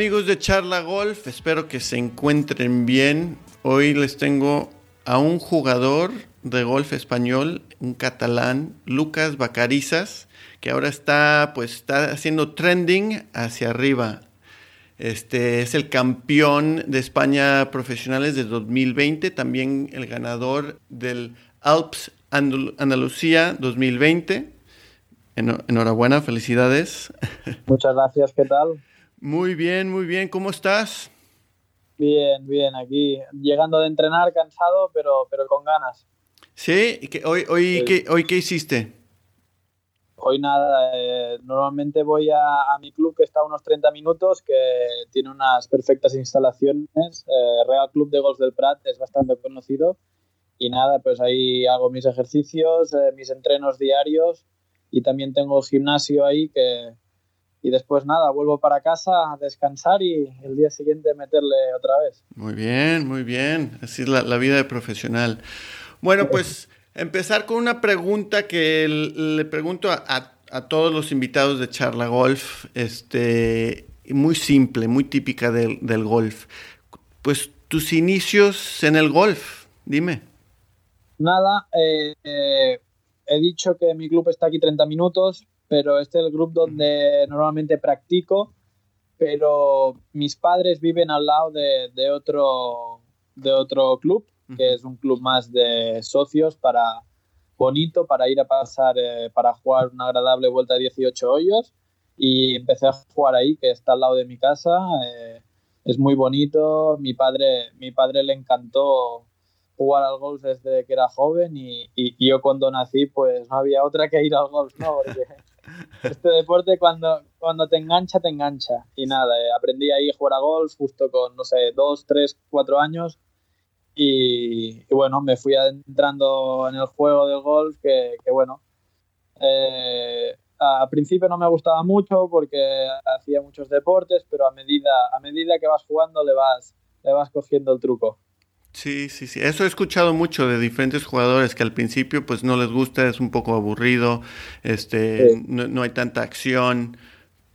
Amigos de Charla Golf, espero que se encuentren bien. Hoy les tengo a un jugador de golf español, un catalán, Lucas Bacarizas, que ahora está pues está haciendo trending hacia arriba. Este es el campeón de España profesionales de 2020, también el ganador del Alps Andalucía 2020. Enhorabuena, felicidades. Muchas gracias, ¿qué tal? Muy bien, muy bien. ¿Cómo estás? Bien, bien. Aquí llegando de entrenar, cansado, pero, pero con ganas. ¿Sí? ¿Hoy, hoy, ¿qué, ¿Hoy qué hiciste? Hoy nada. Eh, normalmente voy a, mi club que está a unos 30 minutos, que tiene unas perfectas instalaciones. Eh, Real Club de Golf del Prat es bastante conocido. Y nada, pues ahí hago mis ejercicios, eh, mis entrenos diarios y también tengo gimnasio ahí que, y después nada, vuelvo para casa a descansar y el día siguiente meterle otra vez. Muy bien, muy bien. Así es la, vida de profesional. Bueno, pues empezar con una pregunta que le pregunto a, todos los invitados de Charla Golf, este, muy simple, muy típica del, golf. Pues tus inicios en el golf, dime. Nada, eh, eh, he dicho que mi club está aquí 30 minutos, pero este es el club donde normalmente practico, pero mis padres viven al lado de, otro, de otro club, que es un club más de socios para bonito, para ir a pasar, eh, para jugar una agradable vuelta de 18 hoyos y empecé a jugar ahí, que está al lado de mi casa. Eh, es muy bonito. Mi padre, mi padre le encantó jugar al golf desde que era joven y, y, yo cuando nací pues no había otra que ir al golf, ¿no? Porque este deporte cuando, cuando te engancha, te engancha. Y nada, eh, aprendí ahí a jugar a golf justo con, no sé, dos, tres, cuatro años. Y, bueno, me fui adentrando en el juego del golf que, bueno, eh, a principio no me gustaba mucho porque hacía muchos deportes, pero a medida, a medida que vas jugando le vas, le vas cogiendo el truco. Sí, sí, sí. Eso he escuchado mucho de diferentes jugadores que al principio pues no les gusta, es un poco aburrido, este, no, hay tanta acción,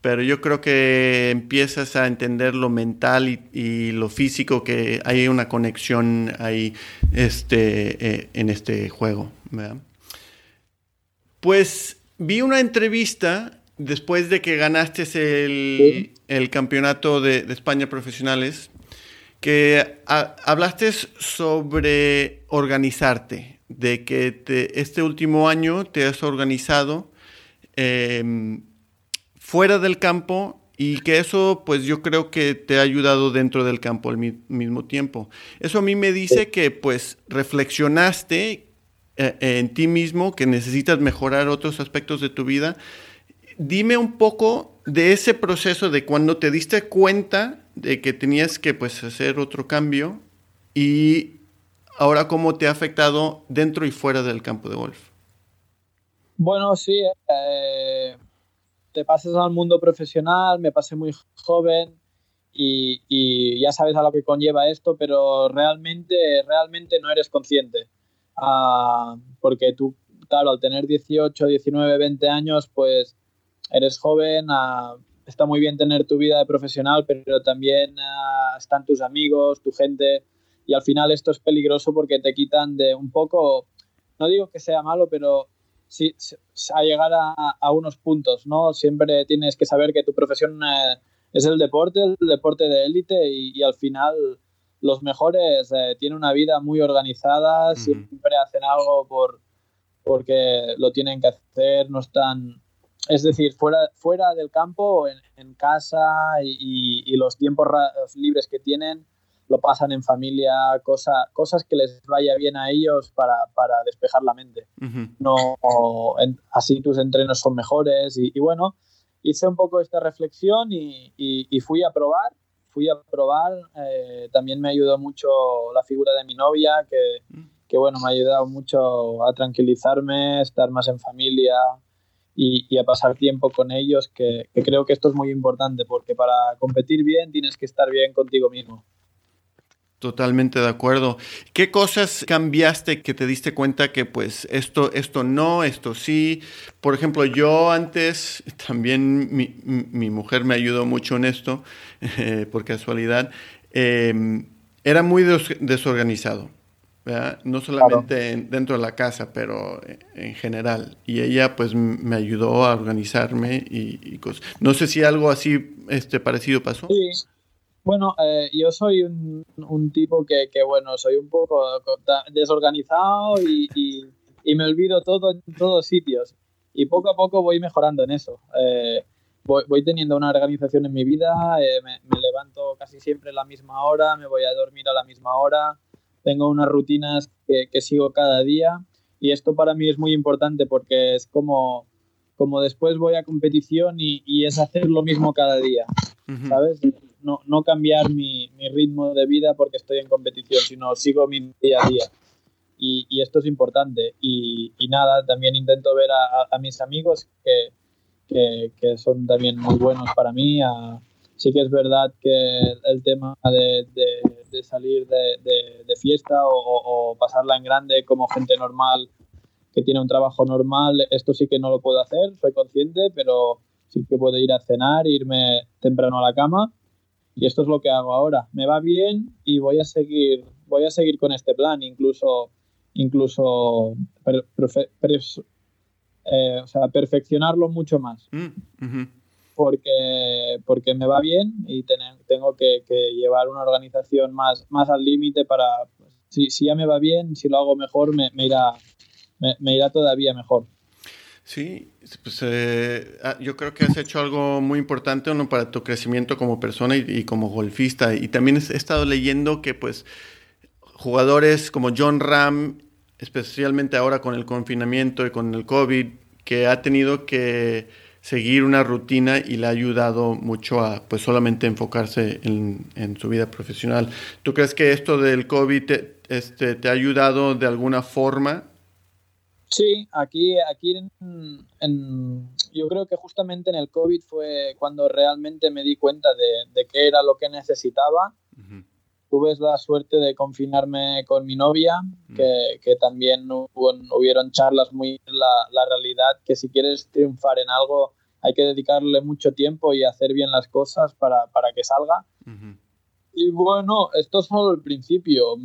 pero yo creo que empiezas a entender lo mental y, lo físico, que hay una conexión ahí este, eh, en este juego. Pues vi una entrevista después de que ganaste el, campeonato de, de España profesionales que hablaste sobre organizarte, de que este último año te has organizado em, fuera del campo y que eso pues yo creo que te ha ayudado dentro del campo al mismo tiempo. Eso a mí me dice que pues reflexionaste eh, en ti mismo, que necesitas mejorar otros aspectos de tu vida. Dime un poco de ese proceso de cuando te diste cuenta de que tenías que pues hacer otro cambio y ahora cómo te ha afectado dentro y fuera del campo de golf. Bueno, sí, eh, te pasas al mundo profesional, me pasé muy joven y, ya sabes a lo que conlleva esto, pero realmente, realmente no eres consciente. Ah, porque tú, claro, al tener 18, 19, 20 años, pues eres joven, ah, está muy bien tener tu vida de profesional, pero también ah, están tus amigos, tu gente, y al final esto es peligroso porque te quitan de un poco, no digo que sea malo, pero sí, a llegar a, unos puntos, ¿no? Siempre tienes que saber que tu profesión eh, es el deporte, el deporte de élite, y, al final los mejores eh, tienen una vida muy organizada, siempre hacen algo por porque lo tienen que hacer, no están es decir, fuera, fuera del campo, en, en casa y, los tiempos libres que tienen, lo pasan en familia, cosa, cosas que les vaya bien a ellos para, para despejar la mente. no, así tus entrenos son mejores y, bueno, hice un poco esta reflexión y, y fui a probar. Fui a probar, eh, también me ayudó mucho la figura de mi novia, que, mm. que bueno, me ha ayudado mucho a tranquilizarme, estar más en familia, y, a pasar tiempo con ellos, que, creo que esto es muy importante, porque para competir bien tienes que estar bien contigo mismo. Totalmente de acuerdo. ¿Qué cosas cambiaste que te diste cuenta que pues esto, esto no, esto sí? Por ejemplo, yo antes, también mi, mujer me ayudó mucho en esto, eh, por casualidad, em, era muy desorganizado. No solamente dentro de la casa, pero en general. Y ella pues me ayudó a organizarme y, cosas. No sé si algo así este, parecido pasó. Sí, bueno, eh, yo soy un, un tipo que, que, bueno, soy un poco desorganizado y, y, me olvido todo en todos sitios. Y poco a poco voy mejorando en eso. Eh, voy, voy, teniendo una organización en mi vida, eh, me, me, levanto casi siempre a la misma hora, me voy a dormir a la misma hora, tengo unas rutinas que, que sigo cada día y esto para mí es muy importante porque es como, como después voy a competición y, y es hacer lo mismo cada día, ¿sabes? no, no cambiar mi, mi, ritmo de vida porque estoy en competición, sino sigo mi día a día. Y, y esto es importante. Y, y, nada, también intento ver a, a mis amigos que, que, que, son también muy buenos para mí. sí que es verdad que el, tema de, de, de salir de, de fiesta o, o, pasarla en grande como gente normal que tiene un trabajo normal, esto sí que no lo puedo hacer, soy consciente, pero sí que puedo ir a cenar, irme temprano a la cama y esto es lo que hago ahora. Me va bien y voy a seguir, voy a seguir con este plan, incluso, incluso eh, o sea, perfeccionarlo mucho más. Mm, porque, porque me va bien y tengo que, llevar una organización más, más al límite para, si, si, ya me va bien, si lo hago mejor, me, me irá, me irá todavía mejor. Sí, pues eh, ah, yo creo que has hecho algo muy importante uno para tu crecimiento como persona y, como golfista. Y también he estado leyendo que pues jugadores como John Ram, especialmente ahora con el confinamiento y con el COVID, que ha tenido que seguir una rutina y le ha ayudado mucho a pues solamente enfocarse en, en su vida profesional. ¿Tú crees que esto del COVID te, este, te ha ayudado de alguna forma Sí, aquí, aquí en, yo creo que justamente en el COVID fue cuando realmente me di cuenta de, de qué era lo que necesitaba. Tuve la suerte de confinarme con mi novia, que, que, también hubo, hubieron charlas muy la, la realidad, que si quieres triunfar en algo hay que dedicarle mucho tiempo y hacer bien las cosas para, para que salga. Y bueno, esto es solo el principio.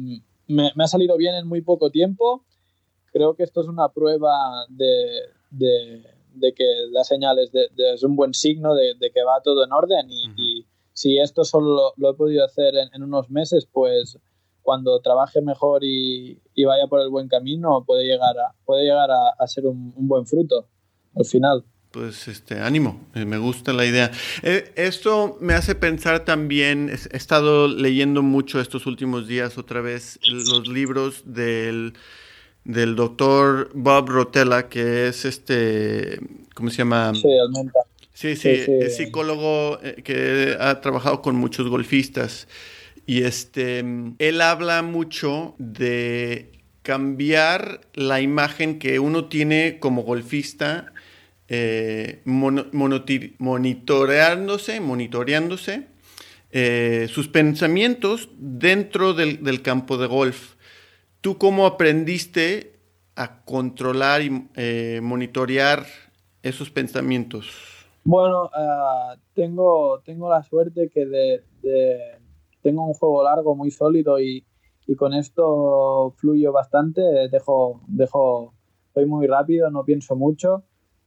Me, me ha salido bien en muy poco tiempo creo que esto es una prueba de, de, de que da señales, de, es un buen signo de, que va todo en orden y, si esto solo lo, he podido hacer en, unos meses, pues cuando trabaje mejor y, y, vaya por el buen camino puede llegar a, puede llegar a, a ser un, un, buen fruto al final. Pues este ánimo, eh, me gusta la idea. Eh, esto me hace pensar también, he estado leyendo mucho estos últimos días otra vez los libros del del doctor Bob Rotella, que es este, ¿cómo se llama? Sí, Sí, sí, es psicólogo eh, que ha trabajado con muchos golfistas. Y este, él habla mucho de cambiar la imagen que uno tiene como golfista, eh, monitoreándose, monitoreándose eh, sus pensamientos dentro del, del campo de golf. ¿Tú cómo aprendiste a controlar y eh, monitorear esos pensamientos? Bueno, uh, tengo, tengo la suerte que de, de, tengo un juego largo muy sólido y, y, con esto fluyo bastante, dejo, dejo, soy muy rápido, no pienso mucho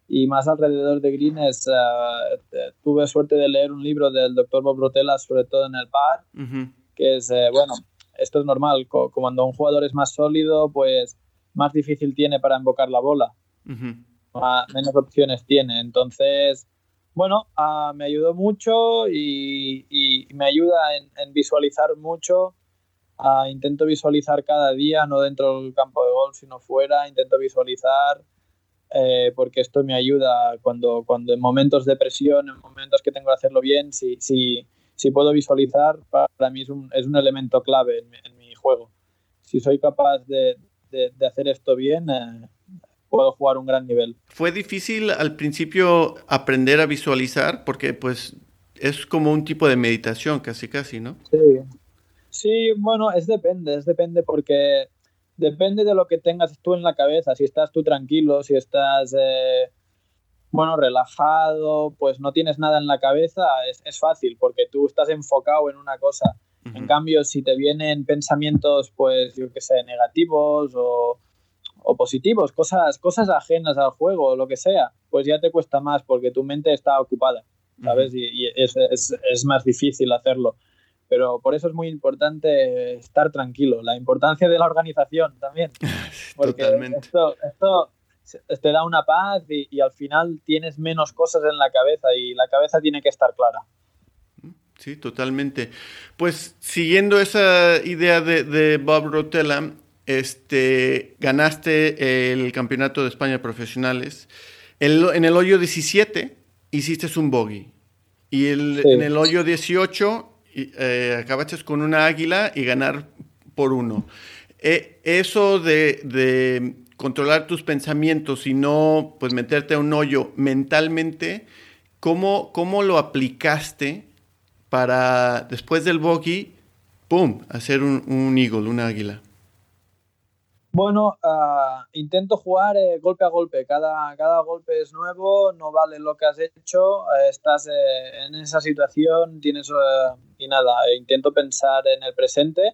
y más alrededor de Greens uh, tuve suerte de leer un libro del doctor Bob Rotella, sobre todo en el par, uh -huh. que es, eh, bueno, esto es normal. Cuando un jugador es más sólido, pues más difícil tiene para invocar la bola. Uh -huh. menos opciones tiene. Entonces, bueno, uh, me ayudó mucho y, me ayuda en, visualizar mucho. Uh, intento visualizar cada día, no dentro del campo de golf, sino fuera. Intento visualizar eh, porque esto me ayuda cuando, cuando en momentos de presión, en momentos que tengo que hacerlo bien, si, si, puedo visualizar, para mí es un, elemento clave en mi, juego. Si soy capaz de, de, de hacer esto bien, eh, puedo jugar un gran nivel. ¿Fue difícil al principio aprender a visualizar? Porque pues es como un tipo de meditación casi casi, ¿no? Sí, Sí, bueno, es depende, es depende porque depende de lo que tengas tú en la cabeza. Si estás tú tranquilo, si estás, eh, bueno, relajado, pues no tienes nada en la cabeza, es, es fácil porque tú estás enfocado en una cosa. En cambio, si te vienen pensamientos, pues yo qué sé, negativos o, o, positivos, cosas, cosas ajenas al juego, o lo que sea, pues ya te cuesta más porque tu mente está ocupada, ¿sabes? Y, y es, es, es, más difícil hacerlo pero por eso es muy importante estar tranquilo, la importancia de la organización también. Porque Totalmente. Esto, esto, te da una paz y, y, al final tienes menos cosas en la cabeza y la cabeza tiene que estar clara. Sí, totalmente. Pues siguiendo esa idea de, de Bob Rotella, este, ganaste el campeonato de España de profesionales. El, en el hoyo 17 hiciste un bogey. Y el, sí. en el hoyo 18 eh, acabaste con una águila y ganar por uno. Eh, eso de, de, controlar tus pensamientos y no pues meterte a un hoyo mentalmente, ¿cómo, cómo lo aplicaste para después del bogey, ¡pum!, hacer un, un eagle, una águila? Bueno, uh, intento jugar eh, golpe a golpe. Cada, cada golpe es nuevo, no vale lo que has hecho. Eh, estás eh, en esa situación, tienes y nada. intento pensar en el presente,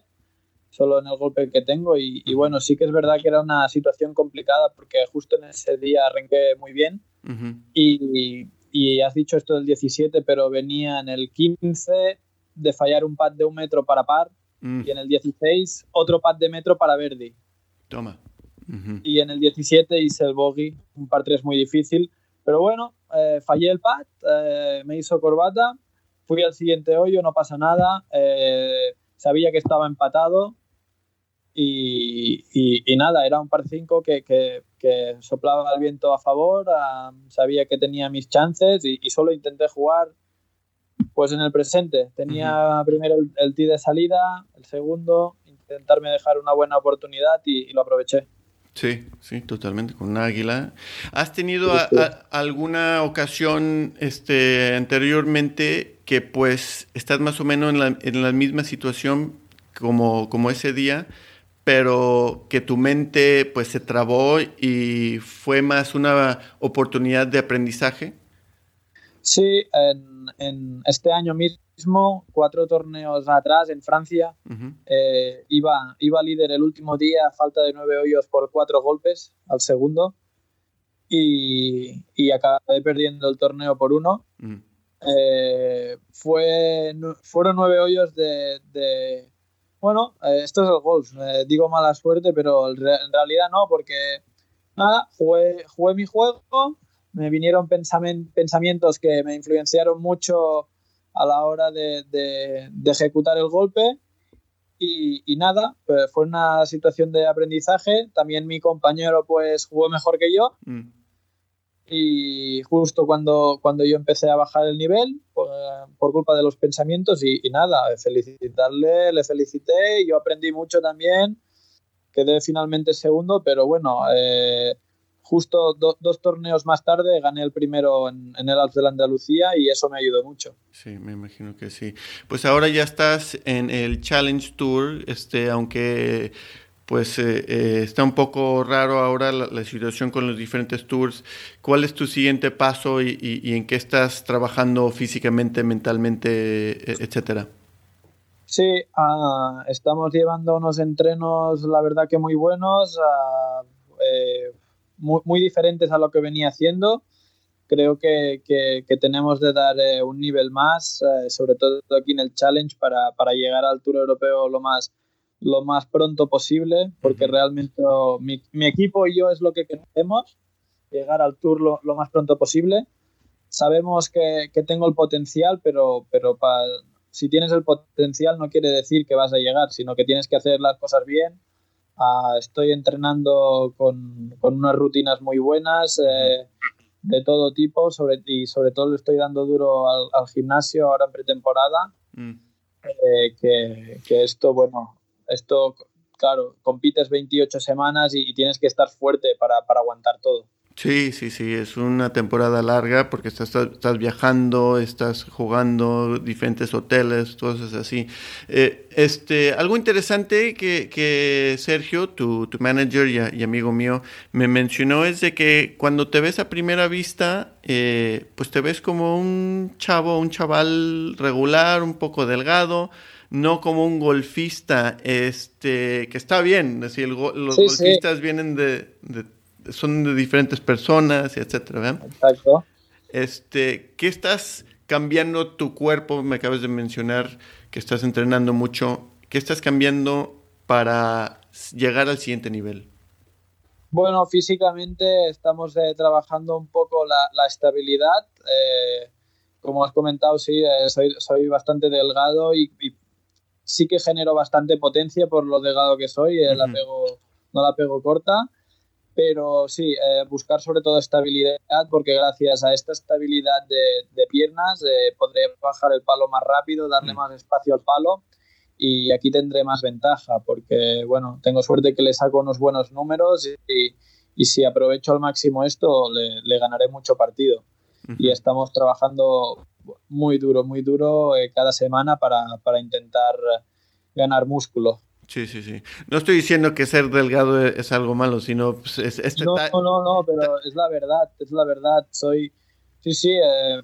solo en el golpe que tengo. Y, y, bueno, sí que es verdad que era una situación complicada porque justo en ese día arranqué muy bien. Uh -huh. y, y has dicho esto del 17, pero venía en el 15 de fallar un pad de un metro para par mm. y en el 16 otro pad de metro para Verdi. Toma. Uh -huh. Y en el 17 hice el bogey, un par 3 muy difícil. Pero bueno, eh, fallé el pad, eh, me hizo corbata, fui al siguiente hoyo, no pasa nada. Eh, sabía que estaba empatado y, y, y, nada, era un par 5 que, que, que, soplaba el viento a favor, um, sabía que tenía mis chances y, y, solo intenté jugar pues en el presente. Tenía uh -huh. primero el, el tee de salida, el segundo, intentarme dejar una buena oportunidad y, y, lo aproveché. Sí, sí, totalmente, con una águila. ¿Has tenido a, a, alguna ocasión este, anteriormente que pues estás más o menos en la, en la misma situación como, como ese día, pero que tu mente pues se trabó y fue más una oportunidad de aprendizaje? Sí, en, en este año mismo, cuatro torneos atrás, en Francia, uh -huh. eh, iba, iba líder el último día, a falta de nueve hoyos por cuatro golpes al segundo, y, y acabé perdiendo el torneo por uno. Uh -huh. eh, fue, fueron nueve hoyos de... de bueno, eh, esto es el golf, eh, digo mala suerte, pero en realidad no, porque nada, jugué, jugué mi juego, me vinieron pensamientos que me influenciaron mucho a la hora de, de, de ejecutar el golpe y, y, nada, pues fue una situación de aprendizaje. También mi compañero pues jugó mejor que yo mm. y justo cuando, cuando yo empecé a bajar el nivel por, por culpa de los pensamientos y, y, nada, felicitarle, le felicité, yo aprendí mucho también, quedé finalmente segundo, pero bueno... Eh, justo do, dos torneos más tarde gané el primero en, en el Alps de la Andalucía y eso me ayudó mucho. Sí, me imagino que sí. Pues ahora ya estás en el Challenge Tour, este, aunque pues eh, eh, está un poco raro ahora la, la, situación con los diferentes tours. ¿Cuál es tu siguiente paso y, y, y en qué estás trabajando físicamente, mentalmente, e, etcétera? Sí, uh, estamos llevando unos entrenos, la verdad que muy buenos. Uh, eh, muy, muy, diferentes a lo que venía haciendo. Creo que, que, que tenemos de dar eh, un nivel más, eh, sobre todo aquí en el Challenge, para, para, llegar al Tour Europeo lo más, lo más pronto posible, porque realmente mi, mi, equipo y yo es lo que queremos, llegar al Tour lo, lo más pronto posible. Sabemos que, que tengo el potencial, pero, pero si tienes el potencial no quiere decir que vas a llegar, sino que tienes que hacer las cosas bien, Uh, estoy entrenando con, con, unas rutinas muy buenas eh, de todo tipo sobre, y sobre todo le estoy dando duro al, al gimnasio ahora en pretemporada. Mm. Eh, que, que, esto, bueno, esto, claro, compites 28 semanas y, y tienes que estar fuerte para, para aguantar todo. Sí, sí, sí, es una temporada larga porque estás, estás viajando, estás jugando diferentes hoteles, cosas así. Eh, este, algo interesante que, que Sergio, tu, tu manager y, amigo mío, me mencionó es de que cuando te ves a primera vista, eh, pues te ves como un chavo, un chaval regular, un poco delgado, no como un golfista, este, que está bien, es decir, los golfistas vienen de son de diferentes personas, etcétera, Exacto. Este, ¿qué estás cambiando tu cuerpo? Me acabas de mencionar que estás entrenando mucho. ¿Qué estás cambiando para llegar al siguiente nivel? Bueno, físicamente estamos eh, trabajando un poco la, estabilidad. Eh, como has comentado, sí, eh, soy, soy, bastante delgado y, sí que genero bastante potencia por lo delgado que soy. la pego, no la pego corta pero sí, eh, buscar sobre todo estabilidad, porque gracias a esta estabilidad de, piernas eh, podré bajar el palo más rápido, darle mm. más espacio al palo y aquí tendré más ventaja, porque bueno, tengo suerte que le saco unos buenos números y, y si aprovecho al máximo esto, le, ganaré mucho partido. Y estamos trabajando muy duro, muy duro eh, cada semana para, para intentar ganar músculo. Sí, sí, sí. No estoy diciendo que ser delgado es algo malo, sino pues, es, este no, no, no, pero es la verdad, es la verdad. Soy, sí, sí, eh,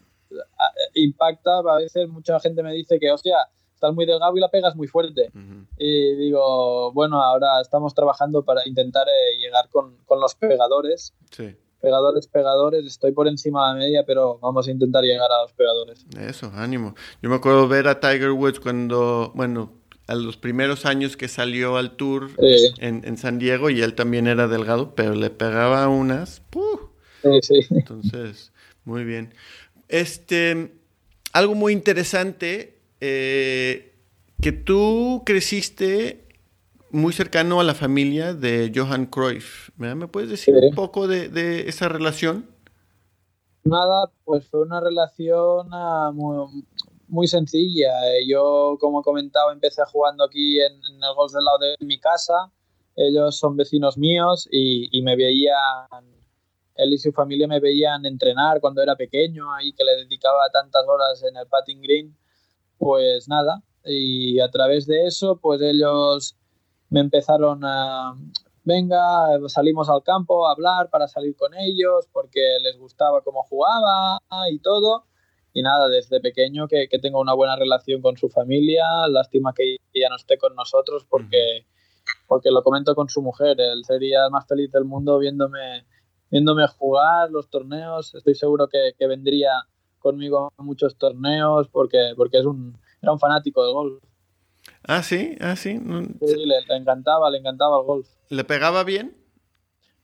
impacta. A veces mucha gente me dice que, hostia, estás muy delgado y la pegas muy fuerte. Y digo, bueno, ahora estamos trabajando para intentar eh, llegar con, con, los pegadores. Sí. Pegadores, pegadores, estoy por encima de la media, pero vamos a intentar llegar a los pegadores. Eso, ánimo. Yo me acuerdo ver a Tiger Woods cuando, bueno, a los primeros años que salió al tour en, San Diego y él también era delgado, pero le pegaba unas. Entonces, muy bien. Este, algo muy interesante, eh, que tú creciste muy cercano a la familia de Johan Cruyff. ¿Me puedes decir un poco de, esa relación? Nada, pues fue una relación ah, muy, muy sencilla. Eh, yo, como he comentado, empecé jugando aquí en, el golf del lado de mi casa. Ellos son vecinos míos y, me veían, él y su familia me veían entrenar cuando era pequeño, ahí que le dedicaba tantas horas en el patting green. Pues nada, y a través de eso, pues ellos me empezaron a, venga, salimos al campo a hablar para salir con ellos, porque les gustaba cómo jugaba y todo y nada, desde pequeño que, que, tengo una buena relación con su familia, lástima que ya no esté con nosotros porque, porque lo comento con su mujer, él sería más feliz del mundo viéndome, viéndome jugar los torneos, estoy seguro que, que vendría conmigo a muchos torneos porque, porque es un, era un fanático del golf. Ah, sí, ah, sí. Sí, le, encantaba, le encantaba el golf. ¿Le pegaba bien?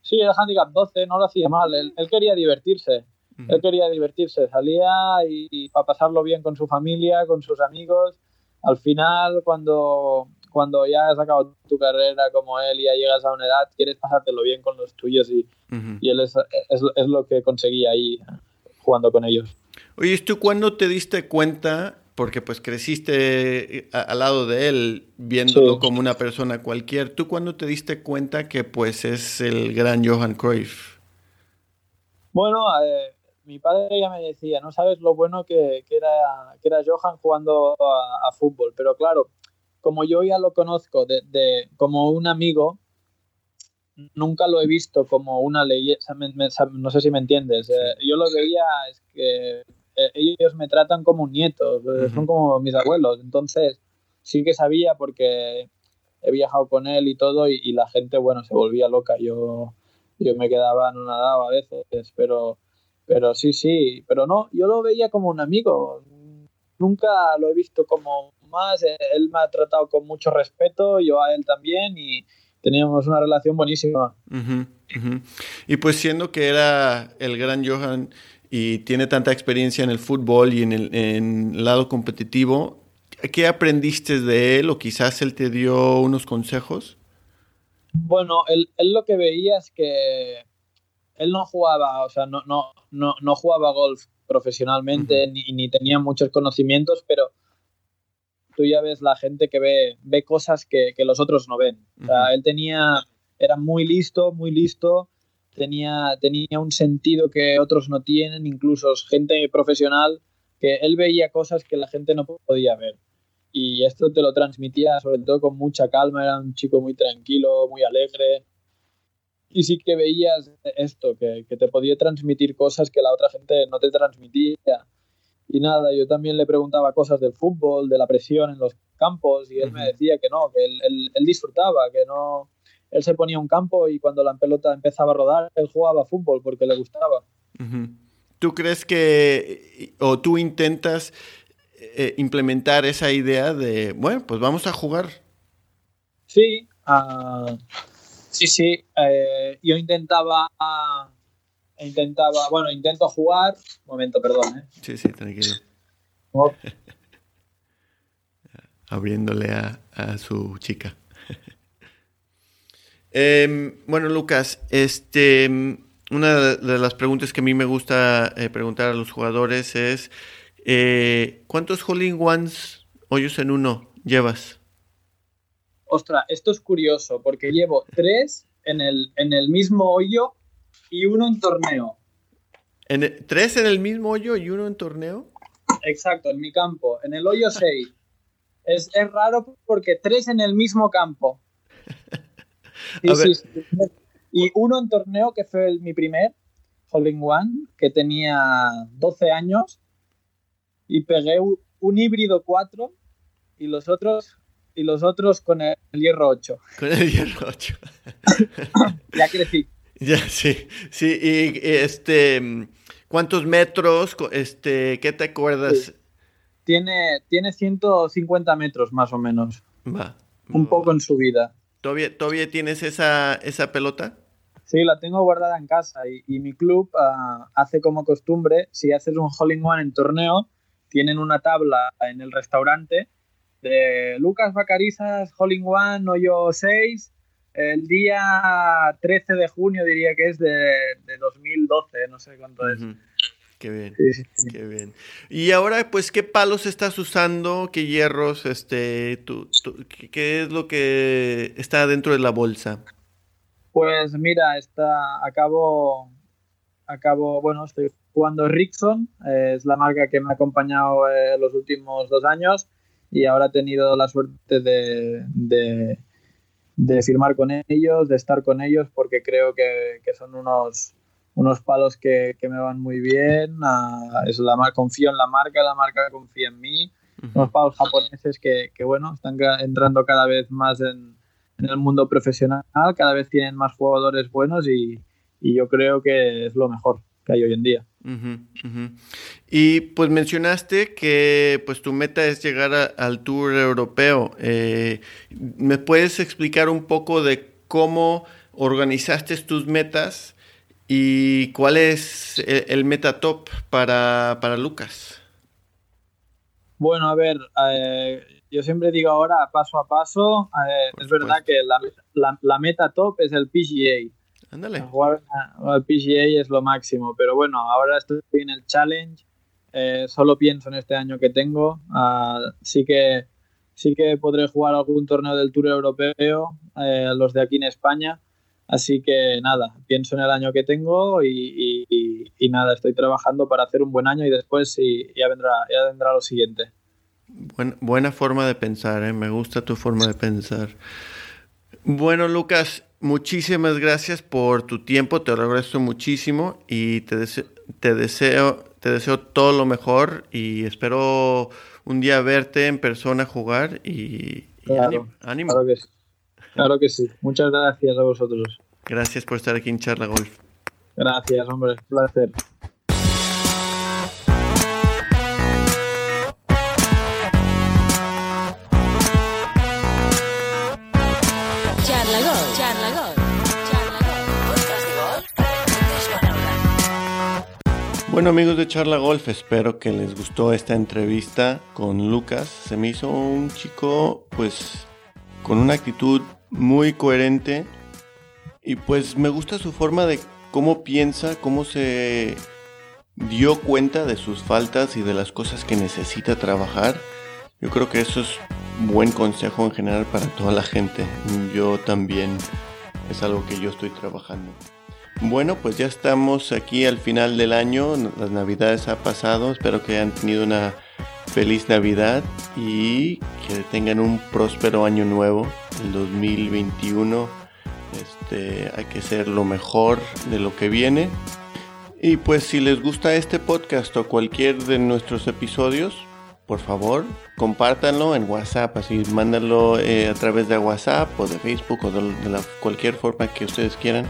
Sí, el handicap 12, no lo hacía mal, él, él quería divertirse. Él quería divertirse, salía y, para pasarlo bien con su familia, con sus amigos. Al final, cuando, cuando ya has acabado tu carrera como él y ya llegas a una edad, quieres pasártelo bien con los tuyos y, y él es, es, es, lo que conseguía ahí jugando con ellos. Oye, ¿tú cuándo te diste cuenta? Porque pues creciste al lado de él, viéndolo como una persona cualquier. ¿Tú cuándo te diste cuenta que pues es el gran Johan Cruyff? Bueno, eh, mi padre ya me decía, no sabes lo bueno que, que era, que era Johan jugando a, fútbol, pero claro, como yo ya lo conozco de, de, como un amigo, nunca lo he visto como una ley, no sé si me entiendes, eh, yo lo veía, es que eh, ellos me tratan como un nieto, eh, son como mis abuelos, entonces sí que sabía porque he viajado con él y todo y, y la gente, bueno, se volvía loca, yo, yo me quedaba no nadaba a veces, pero pero sí, sí, pero no, yo lo veía como un amigo. Nunca lo he visto como más. Él me ha tratado con mucho respeto, yo a él también, y teníamos una relación buenísima. Y pues siendo que era el gran Johan y tiene tanta experiencia en el fútbol y en el, en lado competitivo, ¿qué aprendiste de él o quizás él te dio unos consejos? Bueno, él, él lo que veía es que él no jugaba, o sea, no, no, no, no jugaba golf profesionalmente ni, ni, tenía muchos conocimientos, pero tú ya ves la gente que ve, ve cosas que, que los otros no ven. O sea, él tenía, era muy listo, muy listo, tenía, tenía un sentido que otros no tienen, incluso gente profesional, que él veía cosas que la gente no podía ver. Y esto te lo transmitía sobre todo con mucha calma, era un chico muy tranquilo, muy alegre. Y sí que veías esto, que, que te podía transmitir cosas que la otra gente no te transmitía. Y nada, yo también le preguntaba cosas del fútbol, de la presión en los campos, y él me decía que no, que él, él disfrutaba, que no, él se ponía un campo y cuando la pelota empezaba a rodar, él jugaba fútbol porque le gustaba. ¿Tú crees que, o tú intentas eh, implementar esa idea de, bueno, pues vamos a jugar? Sí, uh, sí, sí. Eh, yo intentaba, intentaba, bueno, intento jugar. Un momento, perdón. ¿eh? Sí, sí, tranquilo. Abriéndole a, a su chica. Em, bueno, Lucas, este, una de las preguntas que a mí me gusta eh, preguntar a los jugadores es, eh, ¿cuántos holding ones hoyos en uno llevas? Ostras, esto es curioso porque llevo tres en el, en el mismo hoyo y uno en torneo. ¿En ¿Tres en el mismo hoyo y uno en torneo? Exacto, en mi campo, en el hoyo 6. es, es raro porque tres en el mismo campo. Y uno en torneo, que fue mi primer holding one, que tenía 12 años, y pegué un, híbrido 4 y los otros y los otros con el, hierro 8. Con el hierro 8. ya crecí. Ya, sí, sí, y este, ¿cuántos metros, este, qué te acuerdas? Tiene, tiene 150 metros más o menos. Va. Un poco en subida. ¿Todavía, ¿Todavía tienes esa, esa pelota? Sí, la tengo guardada en casa y, mi club uh, hace como costumbre, si haces un hole in one en torneo, tienen una tabla en el restaurante de Lucas Bacarizas, hole in one, hoyo 6, el día 13 de junio diría que es de, de 2012, no sé cuánto es. Qué bien, qué bien. Y ahora, pues, ¿qué palos estás usando? ¿Qué hierros? Este, tú, ¿Qué es lo que está dentro de la bolsa? Pues mira, está, acabo, acabo, bueno, estoy jugando Rickson, es la marca que me ha acompañado en los últimos dos años y ahora he tenido la suerte de, de, firmar con ellos, de estar con ellos, porque creo que, que son unos unos palos que, me van muy bien. es la confío en la marca, la marca confía en mí. Unos palos japoneses que, bueno, están entrando cada vez más en, el mundo profesional, cada vez tienen más jugadores buenos y, yo creo que es lo mejor que hay hoy en día. Y pues mencionaste que pues tu meta es llegar al Tour Europeo. Eh, ¿Me puedes explicar un poco de cómo organizaste tus metas ¿Y cuál es el meta top para, Lucas? Bueno, a ver, eh, yo siempre digo ahora paso a paso. Eh, es verdad que la, meta top es el PGA. Ándale. Jugar al PGA es lo máximo, pero bueno, ahora estoy en el Challenge. Eh, solo pienso en este año que tengo. Ah, sí que sí que podré jugar algún torneo del Tour Europeo, los de aquí en España Así que nada, pienso en el año que tengo y, nada, estoy trabajando para hacer un buen año y después ya, vendrá, ya vendrá lo siguiente. buena forma de pensar, ¿eh? me gusta tu forma de pensar. Bueno, Lucas, muchísimas gracias por tu tiempo, te lo agradezco muchísimo y te, te, deseo, te deseo todo lo mejor y espero un día verte en persona jugar y, ánimo. Claro que sí. Muchas gracias a vosotros. Gracias por estar aquí en Charla Golf. Gracias, hombre. Un placer. Bueno amigos de Charla Golf, espero que les gustó esta entrevista con Lucas. Se me hizo un chico pues con una actitud muy coherente y pues me gusta su forma de cómo piensa, cómo se dio cuenta de sus faltas y de las cosas que necesita trabajar. Yo creo que eso es buen consejo en general para toda la gente. Yo también es algo que yo estoy trabajando. Bueno, pues ya estamos aquí al final del año, las navidades ha pasado, espero que hayan tenido una feliz Navidad y que tengan un próspero año nuevo, el 2021. Este, hay que ser lo mejor de lo que viene. Y pues si les gusta este podcast o cualquier de nuestros episodios, por favor, compártanlo en WhatsApp, así mándanlo eh, a través de WhatsApp o de Facebook o de, cualquier forma que ustedes quieran.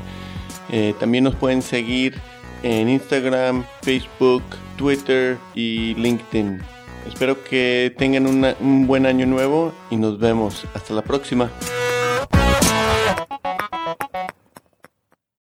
Eh, también nos pueden seguir en Instagram, Facebook, Twitter y LinkedIn. Espero que tengan un buen año nuevo y nos vemos. Hasta la próxima.